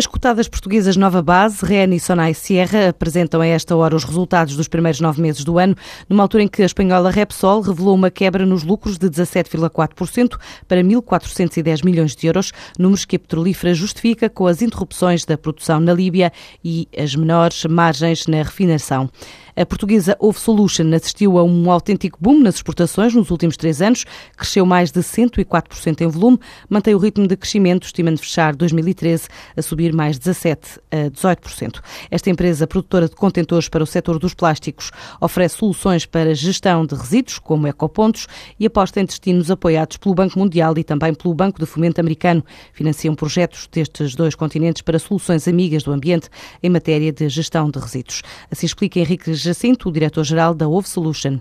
As cotadas portuguesas Nova Base, Ren e Sonai Sierra apresentam a esta hora os resultados dos primeiros nove meses do ano, numa altura em que a espanhola Repsol revelou uma quebra nos lucros de 17,4% para 1.410 milhões de euros, números que a petrolífera justifica com as interrupções da produção na Líbia e as menores margens na refinação. A portuguesa Ove Solution assistiu a um autêntico boom nas exportações nos últimos três anos, cresceu mais de 104% em volume, mantém o ritmo de crescimento, estimando fechar 2013 a subir mais 17% a 18%. Esta empresa produtora de contentores para o setor dos plásticos oferece soluções para gestão de resíduos, como ecopontos, e aposta em destinos apoiados pelo Banco Mundial e também pelo Banco de Fomento Americano. Financiam projetos destes dois continentes para soluções amigas do ambiente em matéria de gestão de resíduos. Assim explica Henrique Jacinto, o diretor-geral da Ove Solution.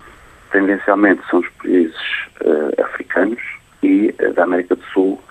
Tendencialmente são os países uh, africanos e uh, da América do Sul,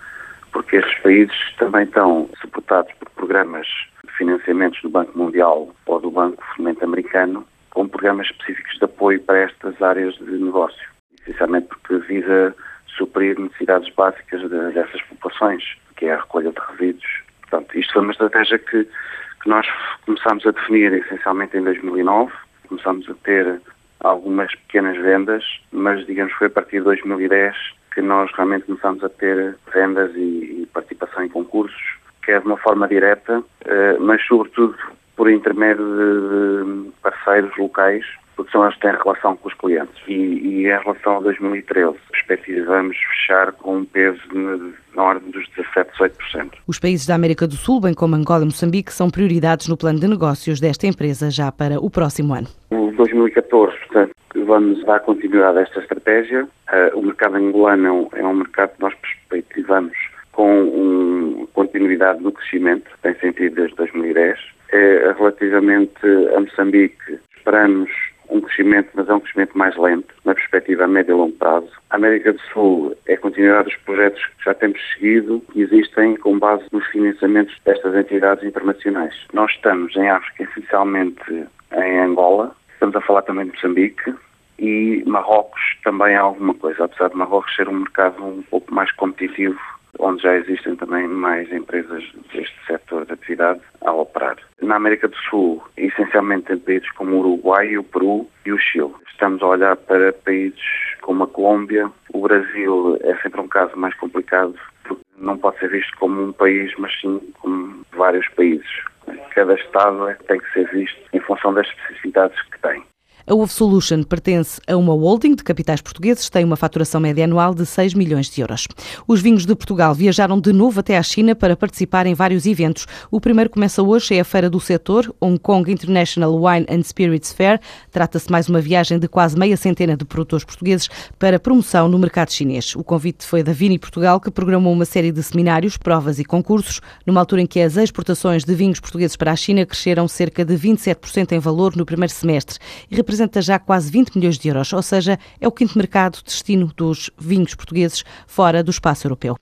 porque estes países também estão suportados por programas de financiamentos do Banco Mundial ou do Banco Fomento Americano, com programas específicos de apoio para estas áreas de negócio, essencialmente porque visa suprir necessidades básicas de, dessas populações, que é a recolha de resíduos. Portanto, isto foi uma estratégia que, que nós começámos a definir essencialmente em 2009, começámos a ter algumas pequenas vendas, mas digamos foi a partir de 2010 que nós realmente começámos a ter vendas e, e participação em concursos, que é de uma forma direta, eh, mas sobretudo por intermédio de, parceiros locais, porque são eles que têm relação com os clientes. E, e em relação a 2013, perspectivamos fechar com um peso na ordem dos 17, 18%. Os países da América do Sul, bem como Angola e Moçambique, são prioridades no plano de negócios desta empresa já para o próximo ano. O 2014, portanto, vamos dar continuidade a esta estratégia. Uh, o mercado angolano é um mercado que nós perspectivamos com um, continuidade no crescimento, tem sentido desde 2010. É, relativamente a Moçambique, esperamos um crescimento, mas é um crescimento mais lento, na perspectiva a médio e longo prazo. A América do Sul é continuar os projetos que já temos seguido e existem com base nos financiamentos destas entidades internacionais. Nós estamos em África, essencialmente em Angola, estamos a falar também de Moçambique, e Marrocos também há alguma coisa, apesar de Marrocos ser um mercado um pouco mais competitivo onde já existem também mais empresas deste setor de atividade a operar. Na América do Sul, essencialmente em países como o Uruguai, o Peru e o Chile. Estamos a olhar para países como a Colômbia. O Brasil é sempre um caso mais complicado, porque não pode ser visto como um país, mas sim como vários países. Cada Estado é tem que ser visto em função das especificidades. A Ove Solution pertence a uma holding de capitais portugueses, tem uma faturação média anual de 6 milhões de euros. Os vinhos de Portugal viajaram de novo até à China para participar em vários eventos. O primeiro começa hoje, é a Feira do Setor, Hong Kong International Wine and Spirits Fair. Trata-se mais uma viagem de quase meia centena de produtores portugueses para promoção no mercado chinês. O convite foi da Vini Portugal, que programou uma série de seminários, provas e concursos, numa altura em que as exportações de vinhos portugueses para a China cresceram cerca de 27% em valor no primeiro semestre e representa já quase 20 milhões de euros, ou seja, é o quinto mercado destino dos vinhos portugueses fora do espaço europeu.